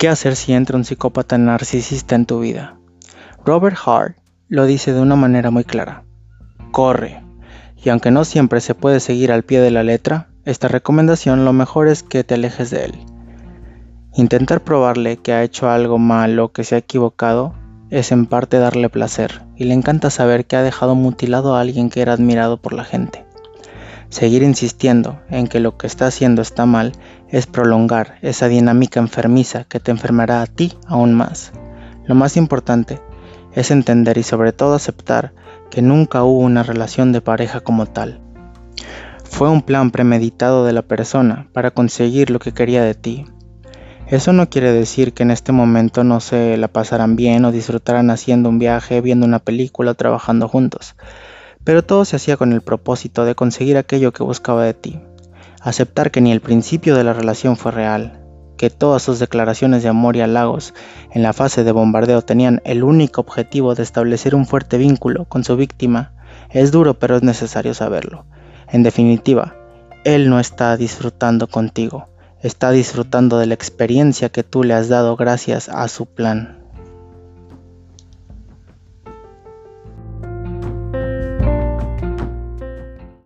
¿Qué hacer si entra un psicópata narcisista en tu vida? Robert Hart lo dice de una manera muy clara. Corre. Y aunque no siempre se puede seguir al pie de la letra, esta recomendación lo mejor es que te alejes de él. Intentar probarle que ha hecho algo malo, que se ha equivocado, es en parte darle placer, y le encanta saber que ha dejado mutilado a alguien que era admirado por la gente. Seguir insistiendo en que lo que está haciendo está mal es prolongar esa dinámica enfermiza que te enfermará a ti aún más. Lo más importante es entender y sobre todo aceptar que nunca hubo una relación de pareja como tal. Fue un plan premeditado de la persona para conseguir lo que quería de ti. Eso no quiere decir que en este momento no se la pasarán bien o disfrutaran haciendo un viaje, viendo una película o trabajando juntos pero todo se hacía con el propósito de conseguir aquello que buscaba de ti. Aceptar que ni el principio de la relación fue real, que todas sus declaraciones de amor y halagos en la fase de bombardeo tenían el único objetivo de establecer un fuerte vínculo con su víctima, es duro pero es necesario saberlo. En definitiva, él no está disfrutando contigo, está disfrutando de la experiencia que tú le has dado gracias a su plan.